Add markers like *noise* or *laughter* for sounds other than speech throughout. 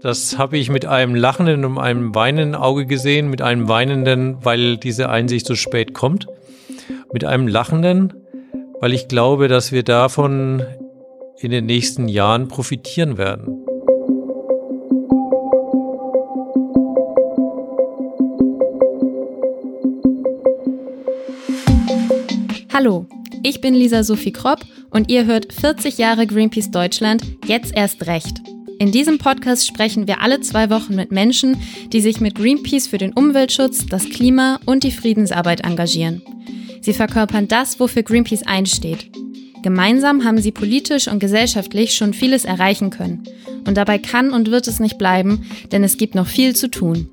Das habe ich mit einem lachenden und einem weinenden Auge gesehen, mit einem weinenden, weil diese Einsicht so spät kommt, mit einem lachenden, weil ich glaube, dass wir davon in den nächsten Jahren profitieren werden. Hallo, ich bin Lisa Sophie Kropp und ihr hört 40 Jahre Greenpeace Deutschland, jetzt erst recht. In diesem Podcast sprechen wir alle zwei Wochen mit Menschen, die sich mit Greenpeace für den Umweltschutz, das Klima und die Friedensarbeit engagieren. Sie verkörpern das, wofür Greenpeace einsteht. Gemeinsam haben sie politisch und gesellschaftlich schon vieles erreichen können. Und dabei kann und wird es nicht bleiben, denn es gibt noch viel zu tun.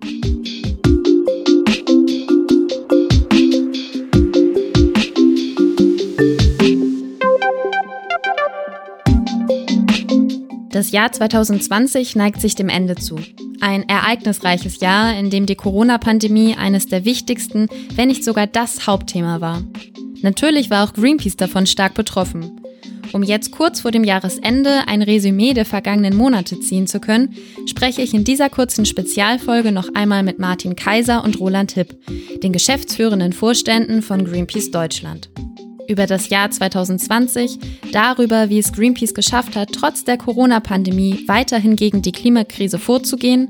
Das Jahr 2020 neigt sich dem Ende zu. Ein ereignisreiches Jahr, in dem die Corona-Pandemie eines der wichtigsten, wenn nicht sogar das Hauptthema war. Natürlich war auch Greenpeace davon stark betroffen. Um jetzt kurz vor dem Jahresende ein Resümee der vergangenen Monate ziehen zu können, spreche ich in dieser kurzen Spezialfolge noch einmal mit Martin Kaiser und Roland Hipp, den geschäftsführenden Vorständen von Greenpeace Deutschland über das Jahr 2020, darüber, wie es Greenpeace geschafft hat, trotz der Corona-Pandemie weiterhin gegen die Klimakrise vorzugehen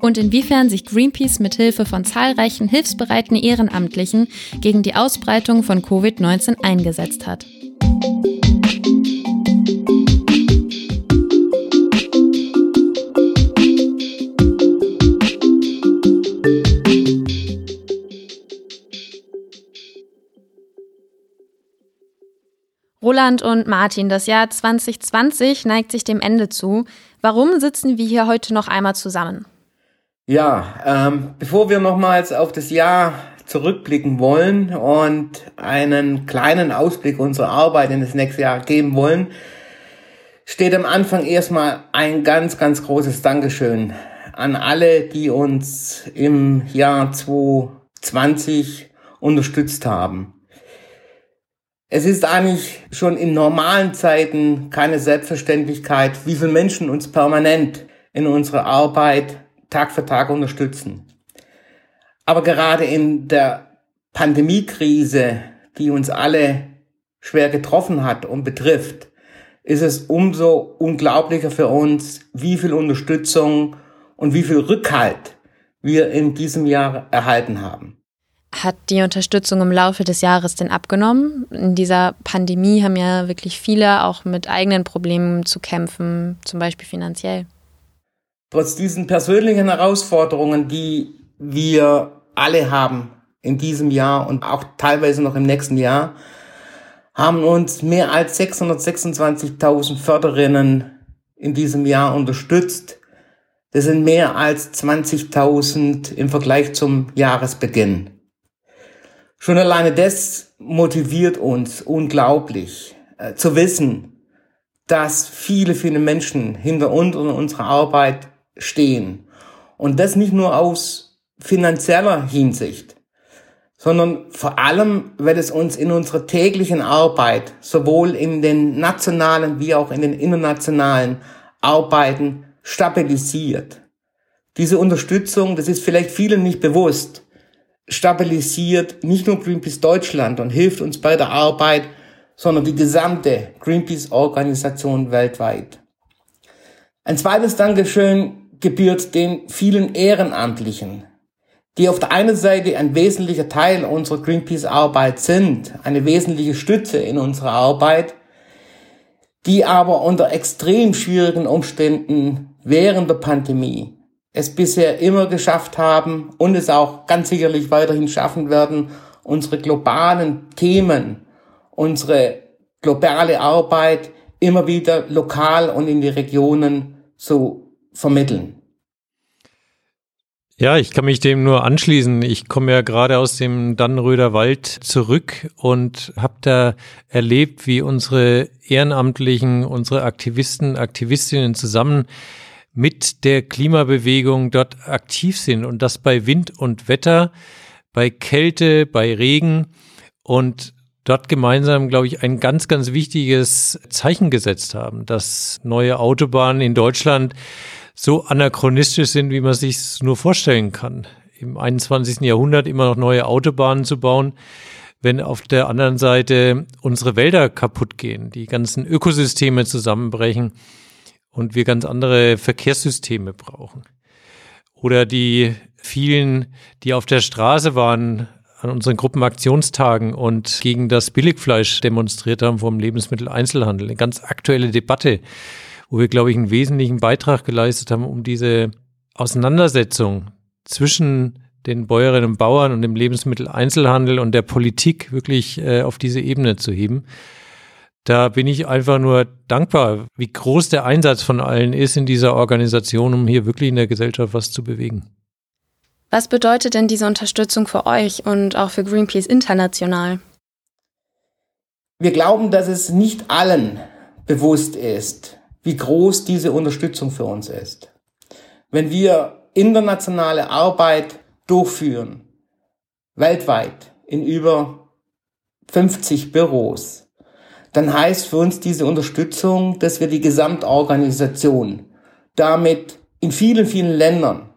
und inwiefern sich Greenpeace mit Hilfe von zahlreichen hilfsbereiten Ehrenamtlichen gegen die Ausbreitung von Covid-19 eingesetzt hat. Roland und Martin, das Jahr 2020 neigt sich dem Ende zu. Warum sitzen wir hier heute noch einmal zusammen? Ja, ähm, bevor wir nochmals auf das Jahr zurückblicken wollen und einen kleinen Ausblick unserer Arbeit in das nächste Jahr geben wollen, steht am Anfang erstmal ein ganz, ganz großes Dankeschön an alle, die uns im Jahr 2020 unterstützt haben. Es ist eigentlich schon in normalen Zeiten keine Selbstverständlichkeit, wie viele Menschen uns permanent in unserer Arbeit Tag für Tag unterstützen. Aber gerade in der Pandemiekrise, die uns alle schwer getroffen hat und betrifft, ist es umso unglaublicher für uns, wie viel Unterstützung und wie viel Rückhalt wir in diesem Jahr erhalten haben. Hat die Unterstützung im Laufe des Jahres denn abgenommen? In dieser Pandemie haben ja wirklich viele auch mit eigenen Problemen zu kämpfen, zum Beispiel finanziell. Trotz diesen persönlichen Herausforderungen, die wir alle haben in diesem Jahr und auch teilweise noch im nächsten Jahr, haben uns mehr als 626.000 Förderinnen in diesem Jahr unterstützt. Das sind mehr als 20.000 im Vergleich zum Jahresbeginn. Schon alleine das motiviert uns unglaublich äh, zu wissen, dass viele, viele Menschen hinter uns und unserer Arbeit stehen. Und das nicht nur aus finanzieller Hinsicht, sondern vor allem, weil es uns in unserer täglichen Arbeit, sowohl in den nationalen wie auch in den internationalen Arbeiten, stabilisiert. Diese Unterstützung, das ist vielleicht vielen nicht bewusst, stabilisiert nicht nur Greenpeace Deutschland und hilft uns bei der Arbeit, sondern die gesamte Greenpeace-Organisation weltweit. Ein zweites Dankeschön gebührt den vielen Ehrenamtlichen, die auf der einen Seite ein wesentlicher Teil unserer Greenpeace-Arbeit sind, eine wesentliche Stütze in unserer Arbeit, die aber unter extrem schwierigen Umständen während der Pandemie es bisher immer geschafft haben und es auch ganz sicherlich weiterhin schaffen werden, unsere globalen Themen, unsere globale Arbeit immer wieder lokal und in die Regionen zu vermitteln. Ja, ich kann mich dem nur anschließen. Ich komme ja gerade aus dem Dannenröder Wald zurück und habe da erlebt, wie unsere Ehrenamtlichen, unsere Aktivisten, Aktivistinnen zusammen mit der Klimabewegung dort aktiv sind und das bei Wind und Wetter, bei Kälte, bei Regen und dort gemeinsam, glaube ich, ein ganz, ganz wichtiges Zeichen gesetzt haben, dass neue Autobahnen in Deutschland so anachronistisch sind, wie man sich nur vorstellen kann. Im 21. Jahrhundert immer noch neue Autobahnen zu bauen, wenn auf der anderen Seite unsere Wälder kaputt gehen, die ganzen Ökosysteme zusammenbrechen und wir ganz andere Verkehrssysteme brauchen. Oder die vielen, die auf der Straße waren an unseren Gruppenaktionstagen und gegen das Billigfleisch demonstriert haben vom Lebensmitteleinzelhandel. Eine ganz aktuelle Debatte, wo wir, glaube ich, einen wesentlichen Beitrag geleistet haben, um diese Auseinandersetzung zwischen den Bäuerinnen und Bauern und dem Lebensmitteleinzelhandel und der Politik wirklich äh, auf diese Ebene zu heben. Da bin ich einfach nur dankbar, wie groß der Einsatz von allen ist in dieser Organisation, um hier wirklich in der Gesellschaft was zu bewegen. Was bedeutet denn diese Unterstützung für euch und auch für Greenpeace international? Wir glauben, dass es nicht allen bewusst ist, wie groß diese Unterstützung für uns ist. Wenn wir internationale Arbeit durchführen, weltweit in über 50 Büros, dann heißt für uns diese Unterstützung, dass wir die Gesamtorganisation damit in vielen, vielen Ländern,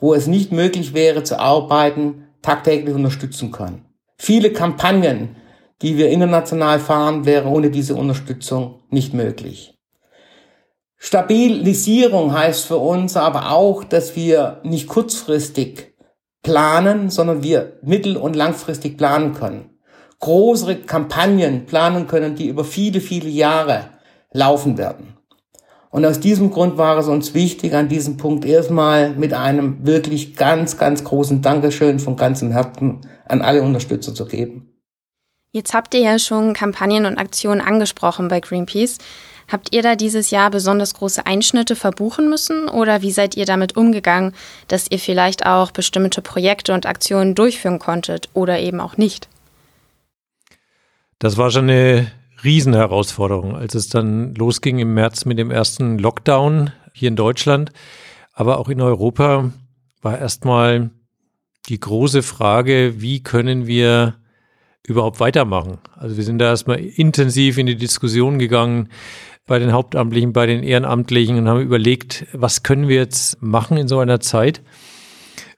wo es nicht möglich wäre zu arbeiten, tagtäglich unterstützen können. Viele Kampagnen, die wir international fahren, wären ohne diese Unterstützung nicht möglich. Stabilisierung heißt für uns aber auch, dass wir nicht kurzfristig planen, sondern wir mittel- und langfristig planen können. Größere Kampagnen planen können, die über viele, viele Jahre laufen werden. Und aus diesem Grund war es uns wichtig, an diesem Punkt erstmal mit einem wirklich ganz, ganz großen Dankeschön von ganzem Herzen an alle Unterstützer zu geben. Jetzt habt ihr ja schon Kampagnen und Aktionen angesprochen bei Greenpeace. Habt ihr da dieses Jahr besonders große Einschnitte verbuchen müssen oder wie seid ihr damit umgegangen, dass ihr vielleicht auch bestimmte Projekte und Aktionen durchführen konntet oder eben auch nicht? Das war schon eine Riesenherausforderung, als es dann losging im März mit dem ersten Lockdown hier in Deutschland, aber auch in Europa war erstmal die große Frage, wie können wir überhaupt weitermachen? Also wir sind da erstmal intensiv in die Diskussion gegangen, bei den Hauptamtlichen, bei den Ehrenamtlichen und haben überlegt, was können wir jetzt machen in so einer Zeit?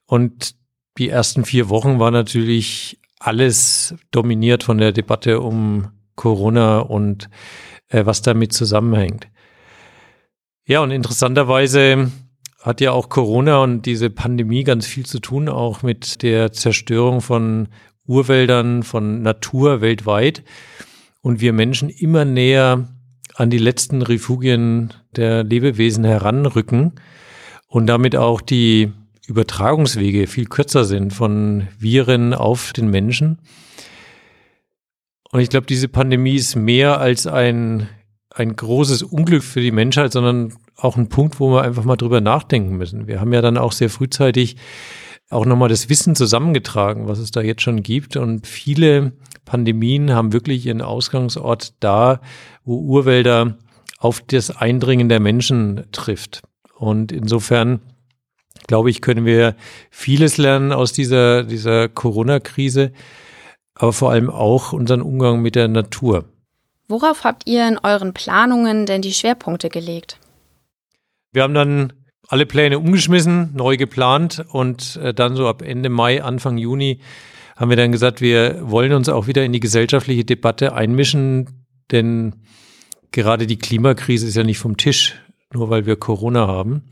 Und die ersten vier Wochen war natürlich alles dominiert von der Debatte um Corona und äh, was damit zusammenhängt. Ja, und interessanterweise hat ja auch Corona und diese Pandemie ganz viel zu tun, auch mit der Zerstörung von Urwäldern, von Natur weltweit. Und wir Menschen immer näher an die letzten Refugien der Lebewesen heranrücken und damit auch die Übertragungswege viel kürzer sind von Viren auf den Menschen. Und ich glaube, diese Pandemie ist mehr als ein, ein großes Unglück für die Menschheit, sondern auch ein Punkt, wo wir einfach mal drüber nachdenken müssen. Wir haben ja dann auch sehr frühzeitig auch nochmal das Wissen zusammengetragen, was es da jetzt schon gibt. Und viele Pandemien haben wirklich ihren Ausgangsort da, wo Urwälder auf das Eindringen der Menschen trifft. Und insofern, glaube ich, können wir vieles lernen aus dieser, dieser Corona-Krise, aber vor allem auch unseren Umgang mit der Natur. Worauf habt ihr in euren Planungen denn die Schwerpunkte gelegt? Wir haben dann alle Pläne umgeschmissen, neu geplant und äh, dann so ab Ende Mai, Anfang Juni haben wir dann gesagt, wir wollen uns auch wieder in die gesellschaftliche Debatte einmischen, denn gerade die Klimakrise ist ja nicht vom Tisch, nur weil wir Corona haben.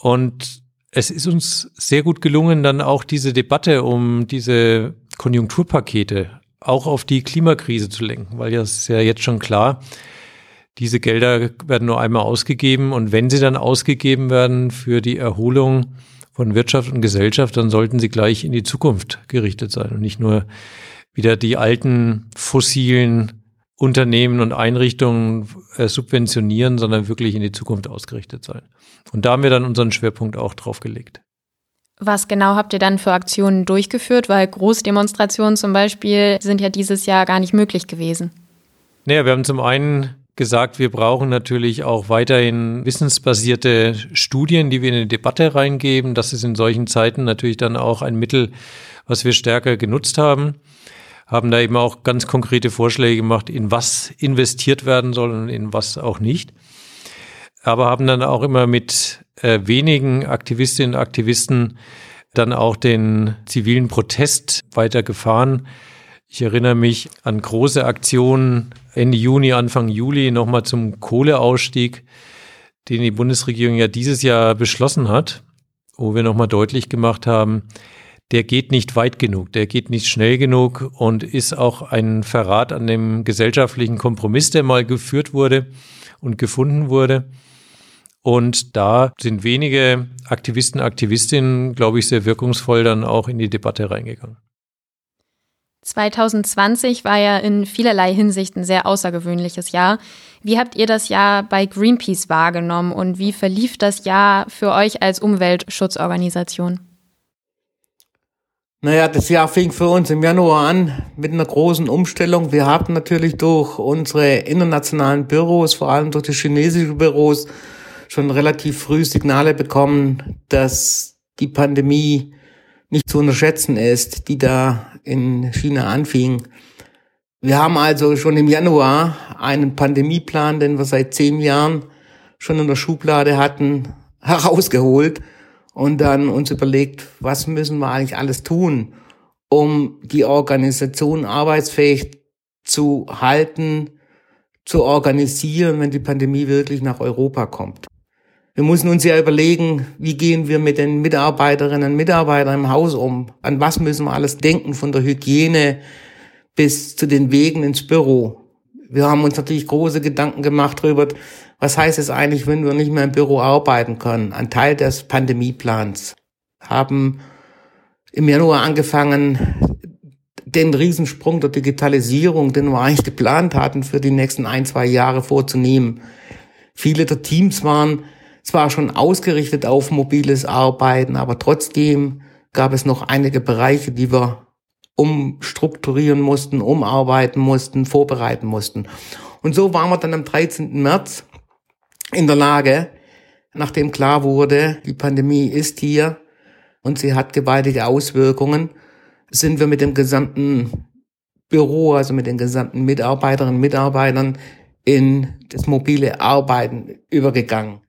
Und es ist uns sehr gut gelungen, dann auch diese Debatte um diese Konjunkturpakete auch auf die Klimakrise zu lenken, weil ja ist ja jetzt schon klar, diese Gelder werden nur einmal ausgegeben und wenn sie dann ausgegeben werden für die Erholung von Wirtschaft und Gesellschaft, dann sollten sie gleich in die Zukunft gerichtet sein und nicht nur wieder die alten fossilen Unternehmen und Einrichtungen äh, subventionieren, sondern wirklich in die Zukunft ausgerichtet sein. Und da haben wir dann unseren Schwerpunkt auch drauf gelegt. Was genau habt ihr dann für Aktionen durchgeführt? Weil Großdemonstrationen zum Beispiel sind ja dieses Jahr gar nicht möglich gewesen. Naja, wir haben zum einen gesagt, wir brauchen natürlich auch weiterhin wissensbasierte Studien, die wir in eine Debatte reingeben. Das ist in solchen Zeiten natürlich dann auch ein Mittel, was wir stärker genutzt haben. Haben da eben auch ganz konkrete Vorschläge gemacht, in was investiert werden soll und in was auch nicht. aber haben dann auch immer mit äh, wenigen Aktivistinnen und Aktivisten dann auch den zivilen Protest weitergefahren. Ich erinnere mich an große Aktionen Ende Juni, Anfang Juli nochmal zum Kohleausstieg, den die Bundesregierung ja dieses Jahr beschlossen hat, wo wir nochmal deutlich gemacht haben, der geht nicht weit genug, der geht nicht schnell genug und ist auch ein Verrat an dem gesellschaftlichen Kompromiss, der mal geführt wurde und gefunden wurde. Und da sind wenige Aktivisten, Aktivistinnen, glaube ich, sehr wirkungsvoll dann auch in die Debatte reingegangen. 2020 war ja in vielerlei Hinsicht ein sehr außergewöhnliches Jahr. Wie habt ihr das Jahr bei Greenpeace wahrgenommen und wie verlief das Jahr für euch als Umweltschutzorganisation? Naja, das Jahr fing für uns im Januar an mit einer großen Umstellung. Wir haben natürlich durch unsere internationalen Büros, vor allem durch die chinesischen Büros, schon relativ früh Signale bekommen, dass die Pandemie nicht zu unterschätzen ist, die da in China anfing. Wir haben also schon im Januar einen Pandemieplan, den wir seit zehn Jahren schon in der Schublade hatten, *laughs* herausgeholt und dann uns überlegt, was müssen wir eigentlich alles tun, um die Organisation arbeitsfähig zu halten, zu organisieren, wenn die Pandemie wirklich nach Europa kommt. Wir müssen uns ja überlegen, wie gehen wir mit den Mitarbeiterinnen und Mitarbeitern im Haus um? An was müssen wir alles denken, von der Hygiene bis zu den Wegen ins Büro? Wir haben uns natürlich große Gedanken gemacht darüber, was heißt es eigentlich, wenn wir nicht mehr im Büro arbeiten können? Ein Teil des Pandemieplans haben im Januar angefangen, den Riesensprung der Digitalisierung, den wir eigentlich geplant hatten, für die nächsten ein, zwei Jahre vorzunehmen. Viele der Teams waren zwar schon ausgerichtet auf mobiles Arbeiten, aber trotzdem gab es noch einige Bereiche, die wir umstrukturieren mussten, umarbeiten mussten, vorbereiten mussten. Und so waren wir dann am 13. März in der Lage, nachdem klar wurde, die Pandemie ist hier und sie hat gewaltige Auswirkungen, sind wir mit dem gesamten Büro, also mit den gesamten Mitarbeiterinnen und Mitarbeitern in das mobile Arbeiten übergegangen.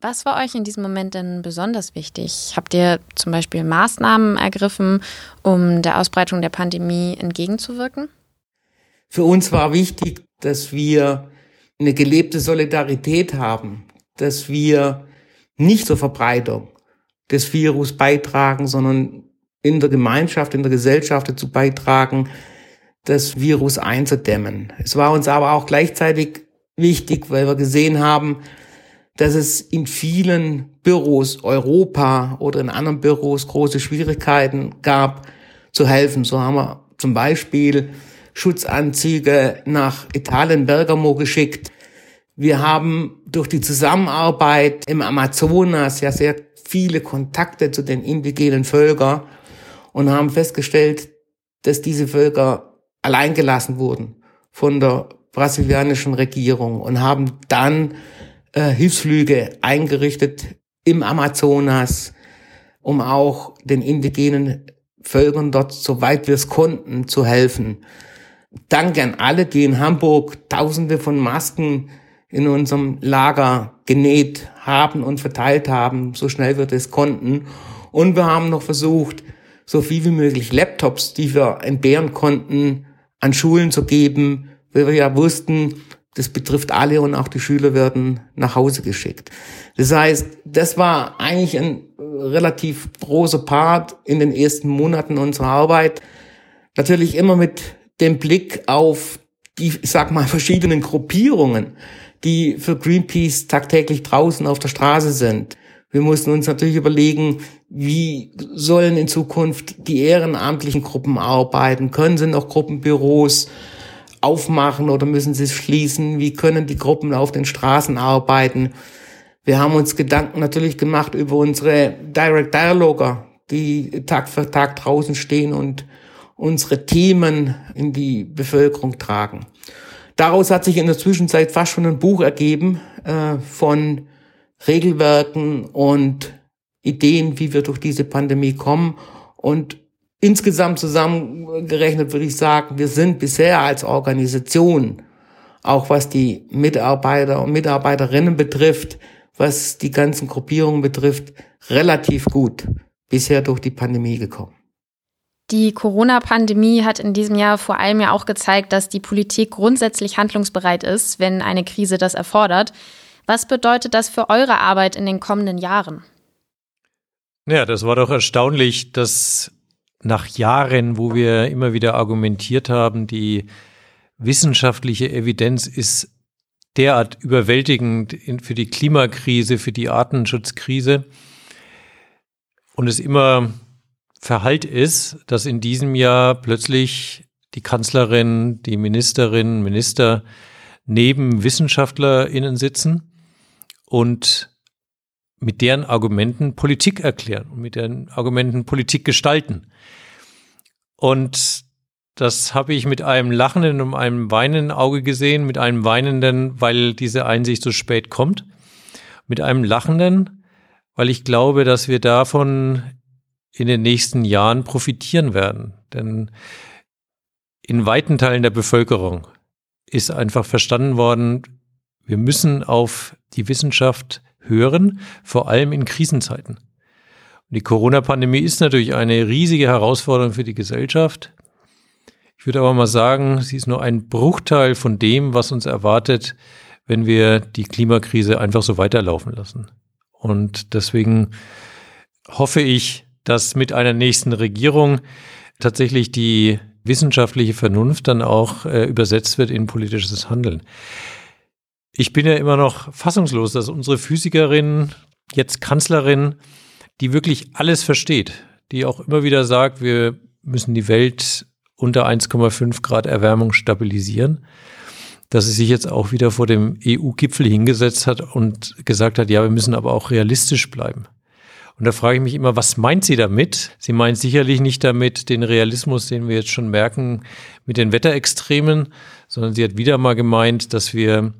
Was war euch in diesem Moment denn besonders wichtig? Habt ihr zum Beispiel Maßnahmen ergriffen, um der Ausbreitung der Pandemie entgegenzuwirken? Für uns war wichtig, dass wir eine gelebte Solidarität haben, dass wir nicht zur Verbreitung des Virus beitragen, sondern in der Gemeinschaft, in der Gesellschaft dazu beitragen, das Virus einzudämmen. Es war uns aber auch gleichzeitig wichtig, weil wir gesehen haben, dass es in vielen Büros Europa oder in anderen Büros große Schwierigkeiten gab, zu helfen. So haben wir zum Beispiel Schutzanzüge nach Italien, Bergamo geschickt. Wir haben durch die Zusammenarbeit im Amazonas ja sehr viele Kontakte zu den indigenen Völkern und haben festgestellt, dass diese Völker alleingelassen wurden von der brasilianischen Regierung und haben dann äh, Hilfsflüge eingerichtet im Amazonas, um auch den indigenen Völkern dort, soweit wir es konnten, zu helfen. Danke an alle, die in Hamburg Tausende von Masken in unserem Lager genäht haben und verteilt haben, so schnell wir das konnten. Und wir haben noch versucht, so viel wie möglich Laptops, die wir entbehren konnten, an Schulen zu geben, weil wir ja wussten, das betrifft alle und auch die Schüler werden nach Hause geschickt. Das heißt, das war eigentlich ein relativ großer Part in den ersten Monaten unserer Arbeit. Natürlich immer mit dem Blick auf die, ich sag mal, verschiedenen Gruppierungen, die für Greenpeace tagtäglich draußen auf der Straße sind. Wir mussten uns natürlich überlegen, wie sollen in Zukunft die ehrenamtlichen Gruppen arbeiten? Können sie noch Gruppenbüros aufmachen oder müssen sie es schließen? Wie können die Gruppen auf den Straßen arbeiten? Wir haben uns Gedanken natürlich gemacht über unsere Direct Dialoger, die Tag für Tag draußen stehen und unsere Themen in die Bevölkerung tragen. Daraus hat sich in der Zwischenzeit fast schon ein Buch ergeben äh, von Regelwerken und Ideen, wie wir durch diese Pandemie kommen. Und Insgesamt zusammengerechnet würde ich sagen, wir sind bisher als Organisation auch was die Mitarbeiter und Mitarbeiterinnen betrifft, was die ganzen Gruppierungen betrifft, relativ gut bisher durch die Pandemie gekommen. Die Corona-Pandemie hat in diesem Jahr vor allem ja auch gezeigt, dass die Politik grundsätzlich handlungsbereit ist, wenn eine Krise das erfordert. Was bedeutet das für eure Arbeit in den kommenden Jahren? Ja, das war doch erstaunlich, dass nach Jahren, wo wir immer wieder argumentiert haben, die wissenschaftliche Evidenz ist derart überwältigend für die Klimakrise, für die Artenschutzkrise und es immer Verhalt ist, dass in diesem Jahr plötzlich die Kanzlerin, die Ministerinnen, Minister neben WissenschaftlerInnen sitzen und mit deren Argumenten Politik erklären und mit deren Argumenten Politik gestalten. Und das habe ich mit einem lachenden und einem weinenden Auge gesehen, mit einem weinenden, weil diese Einsicht so spät kommt, mit einem lachenden, weil ich glaube, dass wir davon in den nächsten Jahren profitieren werden. Denn in weiten Teilen der Bevölkerung ist einfach verstanden worden, wir müssen auf die Wissenschaft hören, vor allem in Krisenzeiten. Und die Corona-Pandemie ist natürlich eine riesige Herausforderung für die Gesellschaft. Ich würde aber mal sagen, sie ist nur ein Bruchteil von dem, was uns erwartet, wenn wir die Klimakrise einfach so weiterlaufen lassen. Und deswegen hoffe ich, dass mit einer nächsten Regierung tatsächlich die wissenschaftliche Vernunft dann auch äh, übersetzt wird in politisches Handeln. Ich bin ja immer noch fassungslos, dass unsere Physikerin, jetzt Kanzlerin, die wirklich alles versteht, die auch immer wieder sagt, wir müssen die Welt unter 1,5 Grad Erwärmung stabilisieren, dass sie sich jetzt auch wieder vor dem EU-Gipfel hingesetzt hat und gesagt hat, ja, wir müssen aber auch realistisch bleiben. Und da frage ich mich immer, was meint sie damit? Sie meint sicherlich nicht damit den Realismus, den wir jetzt schon merken mit den Wetterextremen, sondern sie hat wieder mal gemeint, dass wir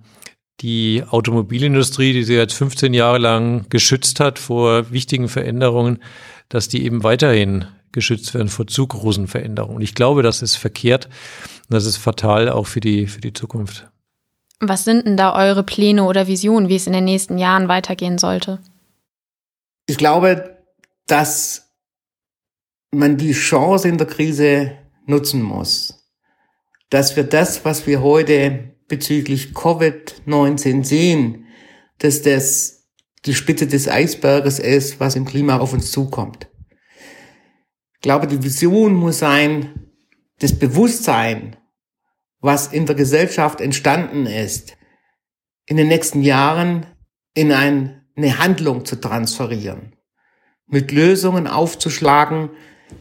die Automobilindustrie, die sie jetzt 15 Jahre lang geschützt hat vor wichtigen Veränderungen, dass die eben weiterhin geschützt werden vor zu großen Veränderungen. Und ich glaube, das ist verkehrt und das ist fatal auch für die, für die Zukunft. Was sind denn da eure Pläne oder Visionen, wie es in den nächsten Jahren weitergehen sollte? Ich glaube, dass man die Chance in der Krise nutzen muss. Dass wir das, was wir heute bezüglich Covid-19 sehen, dass das die Spitze des Eisberges ist, was im Klima auf uns zukommt. Ich glaube, die Vision muss sein, das Bewusstsein, was in der Gesellschaft entstanden ist, in den nächsten Jahren in ein eine Handlung zu transferieren, mit Lösungen aufzuschlagen,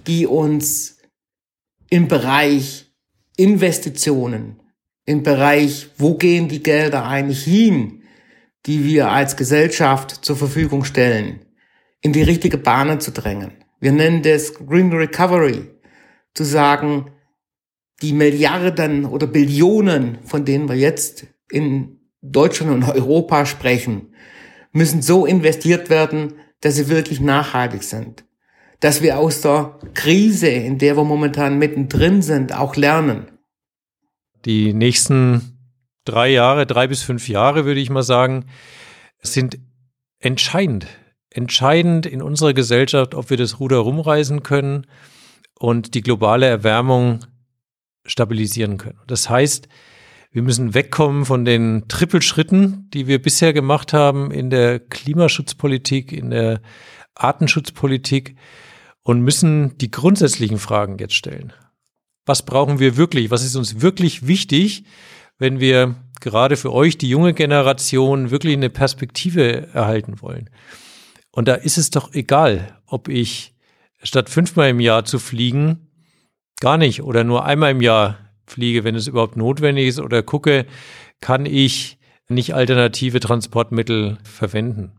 die uns im Bereich Investitionen, im Bereich, wo gehen die Gelder eigentlich hin, die wir als Gesellschaft zur Verfügung stellen, in die richtige Bahn zu drängen. Wir nennen das Green Recovery, zu sagen, die Milliarden oder Billionen, von denen wir jetzt in Deutschland und Europa sprechen, müssen so investiert werden, dass sie wirklich nachhaltig sind. Dass wir aus der Krise, in der wir momentan mittendrin sind, auch lernen. Die nächsten drei Jahre, drei bis fünf Jahre, würde ich mal sagen, sind entscheidend. Entscheidend in unserer Gesellschaft, ob wir das Ruder rumreißen können und die globale Erwärmung stabilisieren können. Das heißt, wir müssen wegkommen von den Trippelschritten, die wir bisher gemacht haben in der Klimaschutzpolitik, in der Artenschutzpolitik und müssen die grundsätzlichen Fragen jetzt stellen. Was brauchen wir wirklich? Was ist uns wirklich wichtig, wenn wir gerade für euch, die junge Generation, wirklich eine Perspektive erhalten wollen? Und da ist es doch egal, ob ich statt fünfmal im Jahr zu fliegen, gar nicht oder nur einmal im Jahr fliege, wenn es überhaupt notwendig ist, oder gucke, kann ich nicht alternative Transportmittel verwenden?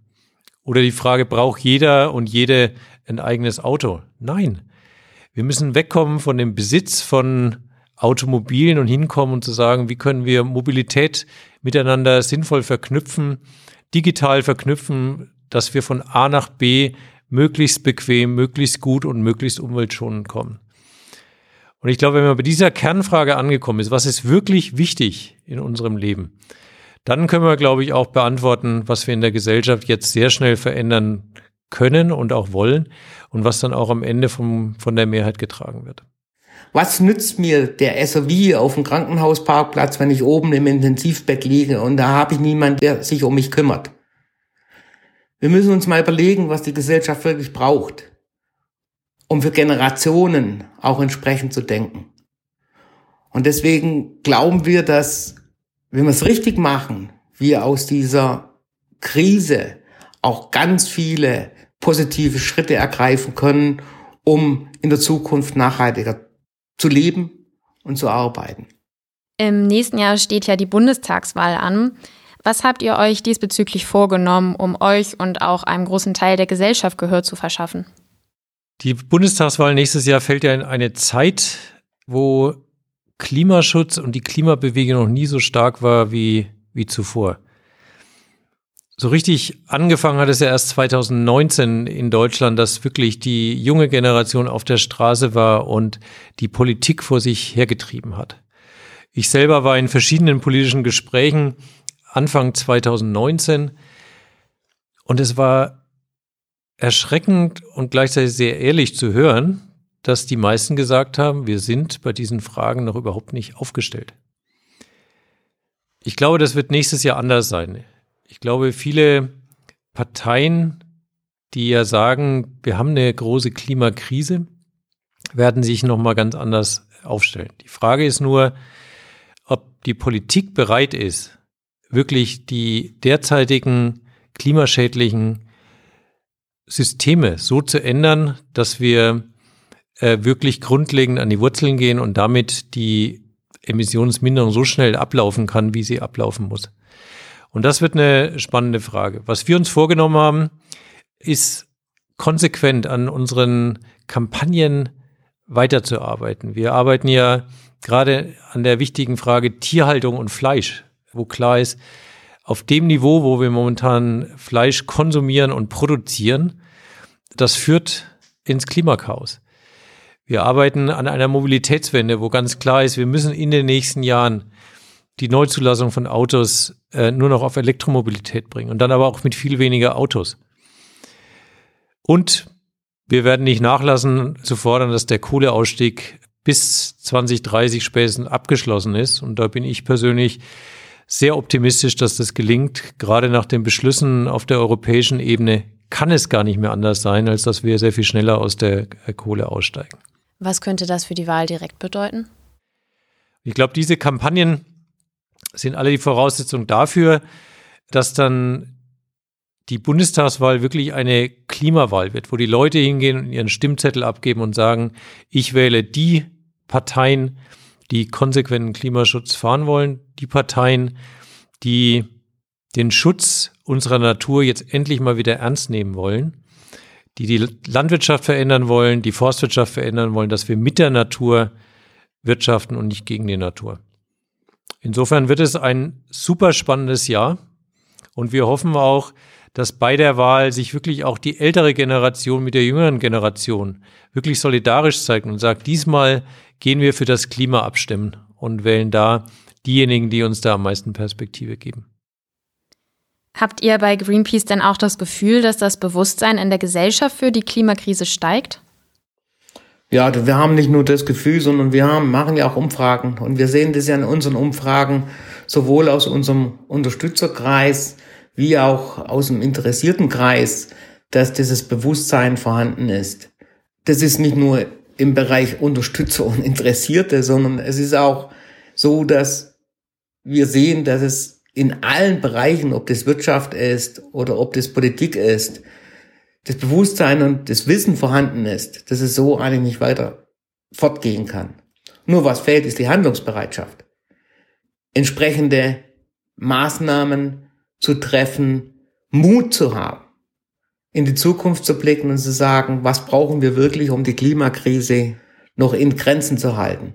Oder die Frage, braucht jeder und jede ein eigenes Auto? Nein. Wir müssen wegkommen von dem Besitz von Automobilen und hinkommen und zu sagen, wie können wir Mobilität miteinander sinnvoll verknüpfen, digital verknüpfen, dass wir von A nach B möglichst bequem, möglichst gut und möglichst umweltschonend kommen. Und ich glaube, wenn man bei dieser Kernfrage angekommen ist, was ist wirklich wichtig in unserem Leben. Dann können wir, glaube ich, auch beantworten, was wir in der Gesellschaft jetzt sehr schnell verändern können und auch wollen und was dann auch am Ende vom, von der Mehrheit getragen wird. Was nützt mir der SOV auf dem Krankenhausparkplatz, wenn ich oben im Intensivbett liege und da habe ich niemanden, der sich um mich kümmert? Wir müssen uns mal überlegen, was die Gesellschaft wirklich braucht, um für Generationen auch entsprechend zu denken. Und deswegen glauben wir, dass, wenn wir es richtig machen, wir aus dieser Krise auch ganz viele positive Schritte ergreifen können, um in der Zukunft nachhaltiger zu leben und zu arbeiten. Im nächsten Jahr steht ja die Bundestagswahl an. Was habt ihr euch diesbezüglich vorgenommen, um euch und auch einem großen Teil der Gesellschaft Gehör zu verschaffen? Die Bundestagswahl nächstes Jahr fällt ja in eine Zeit, wo Klimaschutz und die Klimabewegung noch nie so stark war wie, wie zuvor. So richtig angefangen hat es ja erst 2019 in Deutschland, dass wirklich die junge Generation auf der Straße war und die Politik vor sich hergetrieben hat. Ich selber war in verschiedenen politischen Gesprächen Anfang 2019 und es war erschreckend und gleichzeitig sehr ehrlich zu hören, dass die meisten gesagt haben, wir sind bei diesen Fragen noch überhaupt nicht aufgestellt. Ich glaube, das wird nächstes Jahr anders sein. Ich glaube, viele Parteien, die ja sagen, wir haben eine große Klimakrise, werden sich nochmal ganz anders aufstellen. Die Frage ist nur, ob die Politik bereit ist, wirklich die derzeitigen klimaschädlichen Systeme so zu ändern, dass wir äh, wirklich grundlegend an die Wurzeln gehen und damit die Emissionsminderung so schnell ablaufen kann, wie sie ablaufen muss. Und das wird eine spannende Frage. Was wir uns vorgenommen haben, ist konsequent an unseren Kampagnen weiterzuarbeiten. Wir arbeiten ja gerade an der wichtigen Frage Tierhaltung und Fleisch, wo klar ist, auf dem Niveau, wo wir momentan Fleisch konsumieren und produzieren, das führt ins Klimakaos. Wir arbeiten an einer Mobilitätswende, wo ganz klar ist, wir müssen in den nächsten Jahren die Neuzulassung von Autos äh, nur noch auf Elektromobilität bringen und dann aber auch mit viel weniger Autos. Und wir werden nicht nachlassen zu fordern, dass der Kohleausstieg bis 2030 spätestens abgeschlossen ist. Und da bin ich persönlich sehr optimistisch, dass das gelingt. Gerade nach den Beschlüssen auf der europäischen Ebene kann es gar nicht mehr anders sein, als dass wir sehr viel schneller aus der Kohle aussteigen. Was könnte das für die Wahl direkt bedeuten? Ich glaube, diese Kampagnen sind alle die Voraussetzungen dafür, dass dann die Bundestagswahl wirklich eine Klimawahl wird, wo die Leute hingehen und ihren Stimmzettel abgeben und sagen, ich wähle die Parteien, die konsequenten Klimaschutz fahren wollen, die Parteien, die den Schutz unserer Natur jetzt endlich mal wieder ernst nehmen wollen, die die Landwirtschaft verändern wollen, die Forstwirtschaft verändern wollen, dass wir mit der Natur wirtschaften und nicht gegen die Natur. Insofern wird es ein super spannendes Jahr und wir hoffen auch, dass bei der Wahl sich wirklich auch die ältere Generation mit der jüngeren Generation wirklich solidarisch zeigt und sagt, diesmal gehen wir für das Klima abstimmen und wählen da diejenigen, die uns da am meisten Perspektive geben. Habt ihr bei Greenpeace denn auch das Gefühl, dass das Bewusstsein in der Gesellschaft für die Klimakrise steigt? Ja, wir haben nicht nur das Gefühl, sondern wir haben, machen ja auch Umfragen. Und wir sehen das ja in unseren Umfragen, sowohl aus unserem Unterstützerkreis wie auch aus dem interessierten Kreis, dass dieses Bewusstsein vorhanden ist. Das ist nicht nur im Bereich Unterstützer und Interessierte, sondern es ist auch so, dass wir sehen, dass es in allen Bereichen, ob das Wirtschaft ist oder ob das Politik ist, das Bewusstsein und das Wissen vorhanden ist, dass es so eigentlich nicht weiter fortgehen kann. Nur was fehlt, ist die Handlungsbereitschaft. Entsprechende Maßnahmen zu treffen, Mut zu haben, in die Zukunft zu blicken und zu sagen, was brauchen wir wirklich, um die Klimakrise noch in Grenzen zu halten.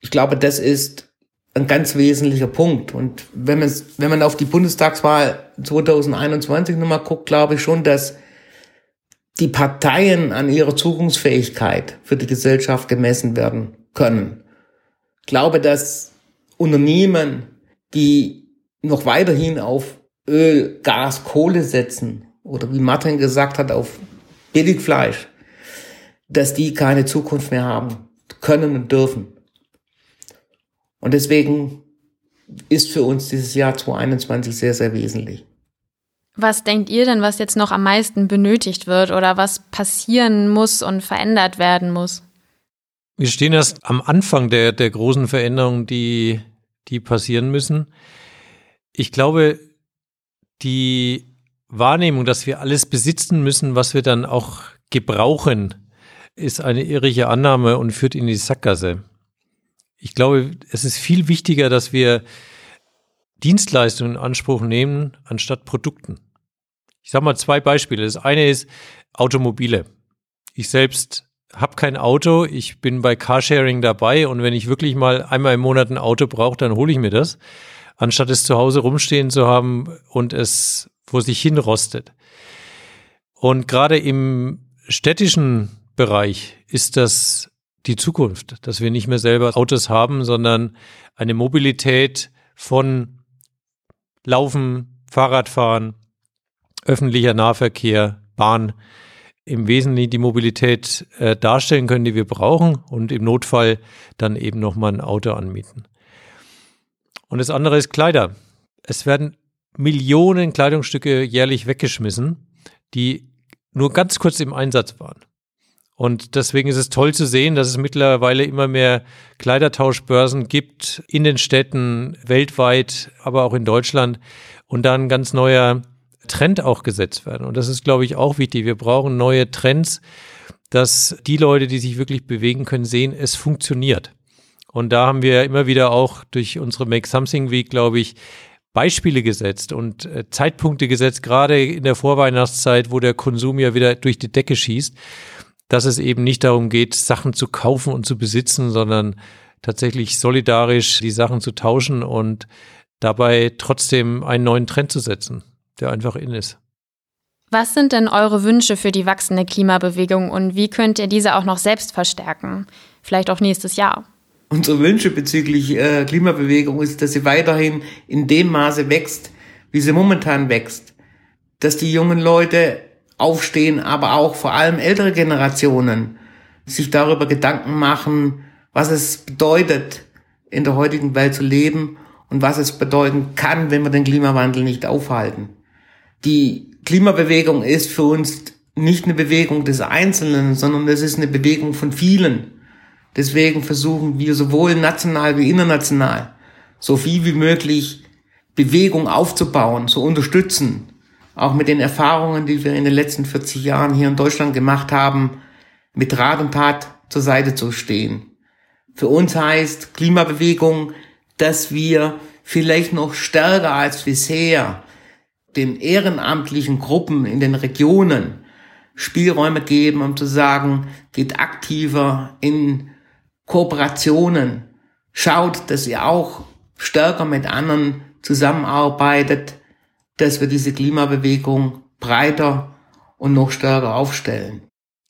Ich glaube, das ist ein ganz wesentlicher Punkt. Und wenn man, wenn man auf die Bundestagswahl 2021 nochmal guckt, glaube ich schon, dass die Parteien an ihrer Zukunftsfähigkeit für die Gesellschaft gemessen werden können. Ich glaube, dass Unternehmen, die noch weiterhin auf Öl, Gas, Kohle setzen oder wie Martin gesagt hat, auf Billigfleisch, dass die keine Zukunft mehr haben können und dürfen. Und deswegen ist für uns dieses Jahr 2021 sehr, sehr wesentlich. Was denkt ihr denn, was jetzt noch am meisten benötigt wird oder was passieren muss und verändert werden muss? Wir stehen erst am Anfang der, der großen Veränderungen, die, die passieren müssen. Ich glaube, die Wahrnehmung, dass wir alles besitzen müssen, was wir dann auch gebrauchen, ist eine irrige Annahme und führt in die Sackgasse. Ich glaube, es ist viel wichtiger, dass wir Dienstleistungen in Anspruch nehmen, anstatt Produkten. Ich sage mal zwei Beispiele. Das eine ist Automobile. Ich selbst habe kein Auto, ich bin bei Carsharing dabei und wenn ich wirklich mal einmal im Monat ein Auto brauche, dann hole ich mir das, anstatt es zu Hause rumstehen zu haben und es vor sich hin rostet. Und gerade im städtischen Bereich ist das die Zukunft, dass wir nicht mehr selber Autos haben, sondern eine Mobilität von Laufen, Fahrradfahren, öffentlicher Nahverkehr, Bahn im Wesentlichen die Mobilität äh, darstellen können, die wir brauchen und im Notfall dann eben nochmal ein Auto anmieten. Und das andere ist Kleider. Es werden Millionen Kleidungsstücke jährlich weggeschmissen, die nur ganz kurz im Einsatz waren. Und deswegen ist es toll zu sehen, dass es mittlerweile immer mehr Kleidertauschbörsen gibt in den Städten weltweit, aber auch in Deutschland und dann ein ganz neuer Trend auch gesetzt werden. Und das ist, glaube ich, auch wichtig. Wir brauchen neue Trends, dass die Leute, die sich wirklich bewegen können, sehen, es funktioniert. Und da haben wir immer wieder auch durch unsere Make Something Week, glaube ich, Beispiele gesetzt und äh, Zeitpunkte gesetzt, gerade in der Vorweihnachtszeit, wo der Konsum ja wieder durch die Decke schießt, dass es eben nicht darum geht, Sachen zu kaufen und zu besitzen, sondern tatsächlich solidarisch die Sachen zu tauschen und dabei trotzdem einen neuen Trend zu setzen der einfach in ist. Was sind denn eure Wünsche für die wachsende Klimabewegung und wie könnt ihr diese auch noch selbst verstärken? Vielleicht auch nächstes Jahr. Unsere Wünsche bezüglich äh, Klimabewegung ist, dass sie weiterhin in dem Maße wächst, wie sie momentan wächst. Dass die jungen Leute aufstehen, aber auch vor allem ältere Generationen sich darüber Gedanken machen, was es bedeutet, in der heutigen Welt zu leben und was es bedeuten kann, wenn wir den Klimawandel nicht aufhalten. Die Klimabewegung ist für uns nicht eine Bewegung des Einzelnen, sondern es ist eine Bewegung von vielen. Deswegen versuchen wir sowohl national wie international so viel wie möglich Bewegung aufzubauen, zu unterstützen. Auch mit den Erfahrungen, die wir in den letzten 40 Jahren hier in Deutschland gemacht haben, mit Rat und Tat zur Seite zu stehen. Für uns heißt Klimabewegung, dass wir vielleicht noch stärker als bisher den ehrenamtlichen Gruppen in den Regionen Spielräume geben, um zu sagen, geht aktiver in Kooperationen, schaut, dass ihr auch stärker mit anderen zusammenarbeitet, dass wir diese Klimabewegung breiter und noch stärker aufstellen.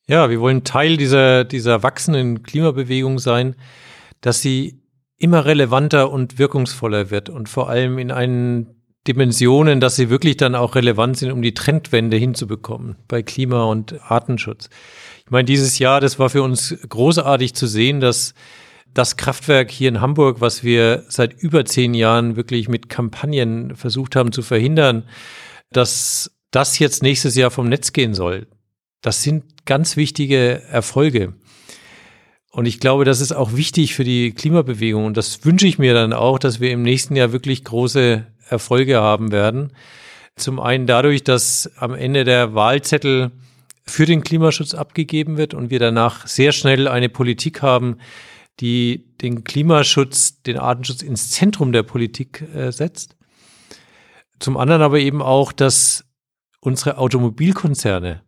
Ja, wir wollen Teil dieser, dieser wachsenden Klimabewegung sein, dass sie immer relevanter und wirkungsvoller wird und vor allem in einen Dimensionen, dass sie wirklich dann auch relevant sind, um die Trendwende hinzubekommen bei Klima- und Artenschutz. Ich meine, dieses Jahr, das war für uns großartig zu sehen, dass das Kraftwerk hier in Hamburg, was wir seit über zehn Jahren wirklich mit Kampagnen versucht haben zu verhindern, dass das jetzt nächstes Jahr vom Netz gehen soll. Das sind ganz wichtige Erfolge. Und ich glaube, das ist auch wichtig für die Klimabewegung. Und das wünsche ich mir dann auch, dass wir im nächsten Jahr wirklich große Erfolge haben werden. Zum einen dadurch, dass am Ende der Wahlzettel für den Klimaschutz abgegeben wird und wir danach sehr schnell eine Politik haben, die den Klimaschutz, den Artenschutz ins Zentrum der Politik äh, setzt. Zum anderen aber eben auch, dass unsere Automobilkonzerne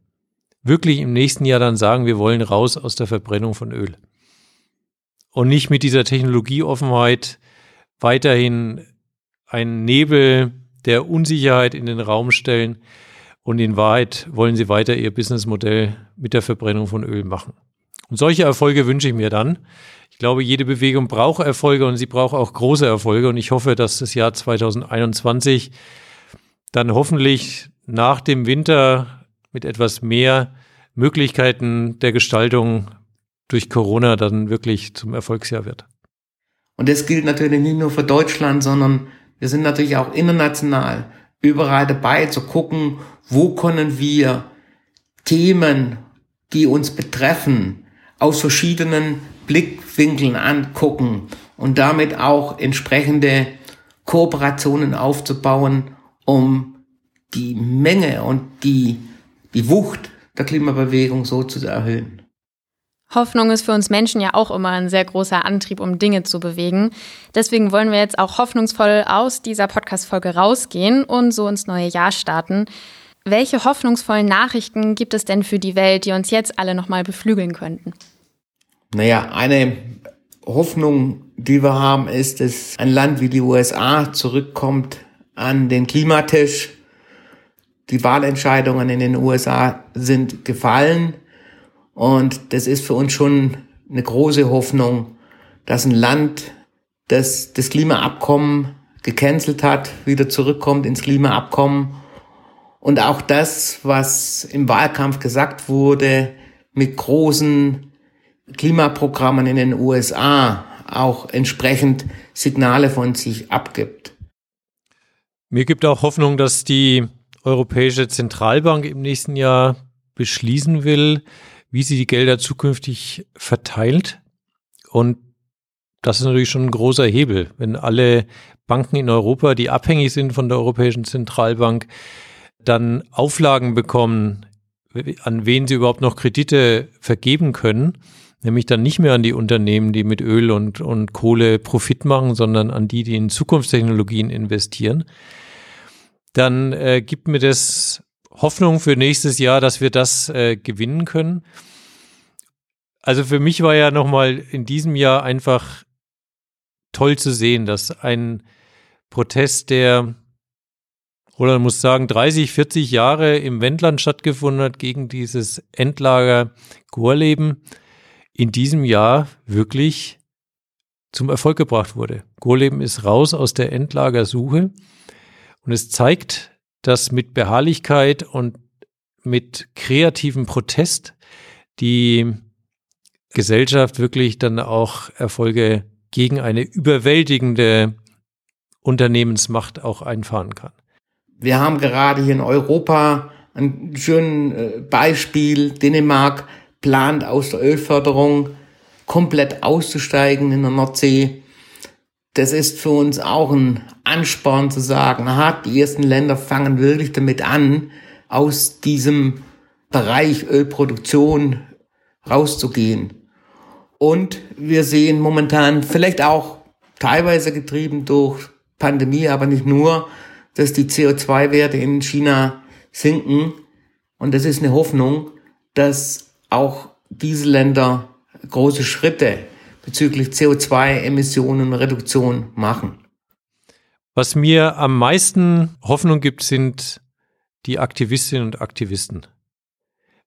wirklich im nächsten Jahr dann sagen, wir wollen raus aus der Verbrennung von Öl. Und nicht mit dieser Technologieoffenheit weiterhin einen Nebel der Unsicherheit in den Raum stellen und in Wahrheit wollen sie weiter ihr Businessmodell mit der Verbrennung von Öl machen. Und solche Erfolge wünsche ich mir dann. Ich glaube, jede Bewegung braucht Erfolge und sie braucht auch große Erfolge. Und ich hoffe, dass das Jahr 2021 dann hoffentlich nach dem Winter mit etwas mehr Möglichkeiten der Gestaltung durch Corona dann wirklich zum Erfolgsjahr wird. Und das gilt natürlich nicht nur für Deutschland, sondern wir sind natürlich auch international überall dabei zu gucken, wo können wir Themen, die uns betreffen, aus verschiedenen Blickwinkeln angucken und damit auch entsprechende Kooperationen aufzubauen, um die Menge und die, die Wucht der Klimabewegung so zu erhöhen. Hoffnung ist für uns Menschen ja auch immer ein sehr großer Antrieb, um Dinge zu bewegen. Deswegen wollen wir jetzt auch hoffnungsvoll aus dieser Podcast-Folge rausgehen und so ins neue Jahr starten. Welche hoffnungsvollen Nachrichten gibt es denn für die Welt, die uns jetzt alle nochmal beflügeln könnten? Naja, eine Hoffnung, die wir haben, ist, dass ein Land wie die USA zurückkommt an den Klimatisch. Die Wahlentscheidungen in den USA sind gefallen. Und das ist für uns schon eine große Hoffnung, dass ein Land, das das Klimaabkommen gecancelt hat, wieder zurückkommt ins Klimaabkommen. Und auch das, was im Wahlkampf gesagt wurde, mit großen Klimaprogrammen in den USA auch entsprechend Signale von sich abgibt. Mir gibt auch Hoffnung, dass die Europäische Zentralbank im nächsten Jahr beschließen will, wie sie die Gelder zukünftig verteilt. Und das ist natürlich schon ein großer Hebel, wenn alle Banken in Europa, die abhängig sind von der Europäischen Zentralbank, dann Auflagen bekommen, an wen sie überhaupt noch Kredite vergeben können, nämlich dann nicht mehr an die Unternehmen, die mit Öl und, und Kohle Profit machen, sondern an die, die in Zukunftstechnologien investieren, dann äh, gibt mir das Hoffnung für nächstes Jahr, dass wir das äh, gewinnen können. Also für mich war ja nochmal in diesem Jahr einfach toll zu sehen, dass ein Protest, der, oder man muss sagen, 30, 40 Jahre im Wendland stattgefunden hat gegen dieses Endlager Gorleben, in diesem Jahr wirklich zum Erfolg gebracht wurde. Gorleben ist raus aus der Endlagersuche und es zeigt, dass mit Beharrlichkeit und mit kreativem Protest die Gesellschaft wirklich dann auch Erfolge gegen eine überwältigende Unternehmensmacht auch einfahren kann. Wir haben gerade hier in Europa ein schönes äh, Beispiel. Dänemark plant aus der Ölförderung komplett auszusteigen in der Nordsee das ist für uns auch ein Ansporn zu sagen, aha, die ersten Länder fangen wirklich damit an, aus diesem Bereich Ölproduktion rauszugehen. Und wir sehen momentan vielleicht auch teilweise getrieben durch Pandemie, aber nicht nur, dass die CO2-Werte in China sinken. Und das ist eine Hoffnung, dass auch diese Länder große Schritte bezüglich CO2-Emissionen Reduktion machen. Was mir am meisten Hoffnung gibt, sind die Aktivistinnen und Aktivisten.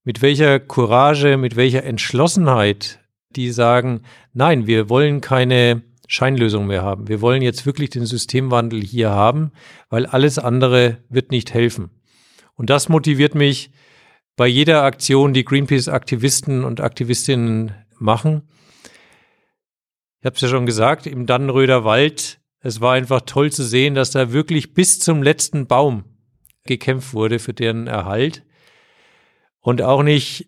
Mit welcher Courage, mit welcher Entschlossenheit die sagen, nein, wir wollen keine Scheinlösung mehr haben. Wir wollen jetzt wirklich den Systemwandel hier haben, weil alles andere wird nicht helfen. Und das motiviert mich bei jeder Aktion, die Greenpeace-Aktivisten und Aktivistinnen machen, ich habe es ja schon gesagt, im Dannenröder Wald, es war einfach toll zu sehen, dass da wirklich bis zum letzten Baum gekämpft wurde für deren Erhalt. Und auch nicht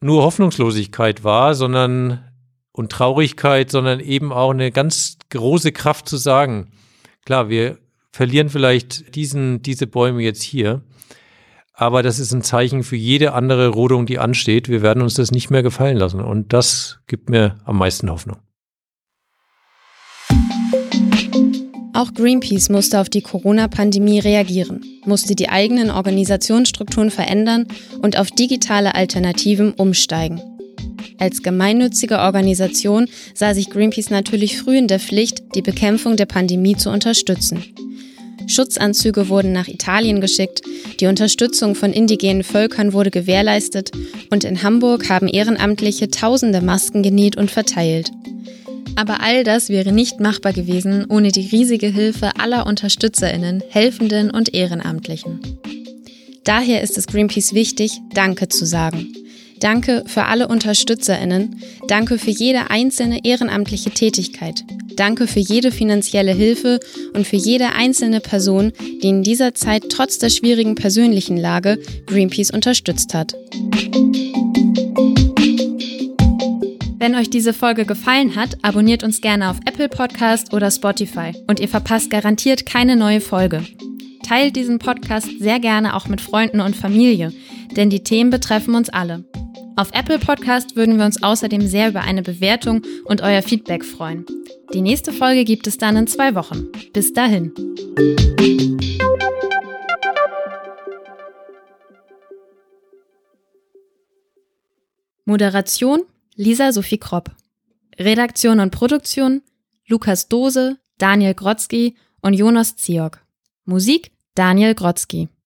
nur Hoffnungslosigkeit war, sondern und Traurigkeit, sondern eben auch eine ganz große Kraft zu sagen, klar, wir verlieren vielleicht diesen, diese Bäume jetzt hier, aber das ist ein Zeichen für jede andere Rodung, die ansteht. Wir werden uns das nicht mehr gefallen lassen. Und das gibt mir am meisten Hoffnung. Auch Greenpeace musste auf die Corona-Pandemie reagieren, musste die eigenen Organisationsstrukturen verändern und auf digitale Alternativen umsteigen. Als gemeinnützige Organisation sah sich Greenpeace natürlich früh in der Pflicht, die Bekämpfung der Pandemie zu unterstützen. Schutzanzüge wurden nach Italien geschickt, die Unterstützung von indigenen Völkern wurde gewährleistet und in Hamburg haben Ehrenamtliche tausende Masken genäht und verteilt. Aber all das wäre nicht machbar gewesen ohne die riesige Hilfe aller Unterstützerinnen, Helfenden und Ehrenamtlichen. Daher ist es Greenpeace wichtig, Danke zu sagen. Danke für alle Unterstützerinnen, danke für jede einzelne ehrenamtliche Tätigkeit, danke für jede finanzielle Hilfe und für jede einzelne Person, die in dieser Zeit trotz der schwierigen persönlichen Lage Greenpeace unterstützt hat. Wenn euch diese Folge gefallen hat, abonniert uns gerne auf Apple Podcast oder Spotify und ihr verpasst garantiert keine neue Folge. Teilt diesen Podcast sehr gerne auch mit Freunden und Familie, denn die Themen betreffen uns alle. Auf Apple Podcast würden wir uns außerdem sehr über eine Bewertung und euer Feedback freuen. Die nächste Folge gibt es dann in zwei Wochen. Bis dahin. Moderation Lisa Sophie Kropp. Redaktion und Produktion Lukas Dose, Daniel Grotzky und Jonas Ziok. Musik Daniel Grotzky.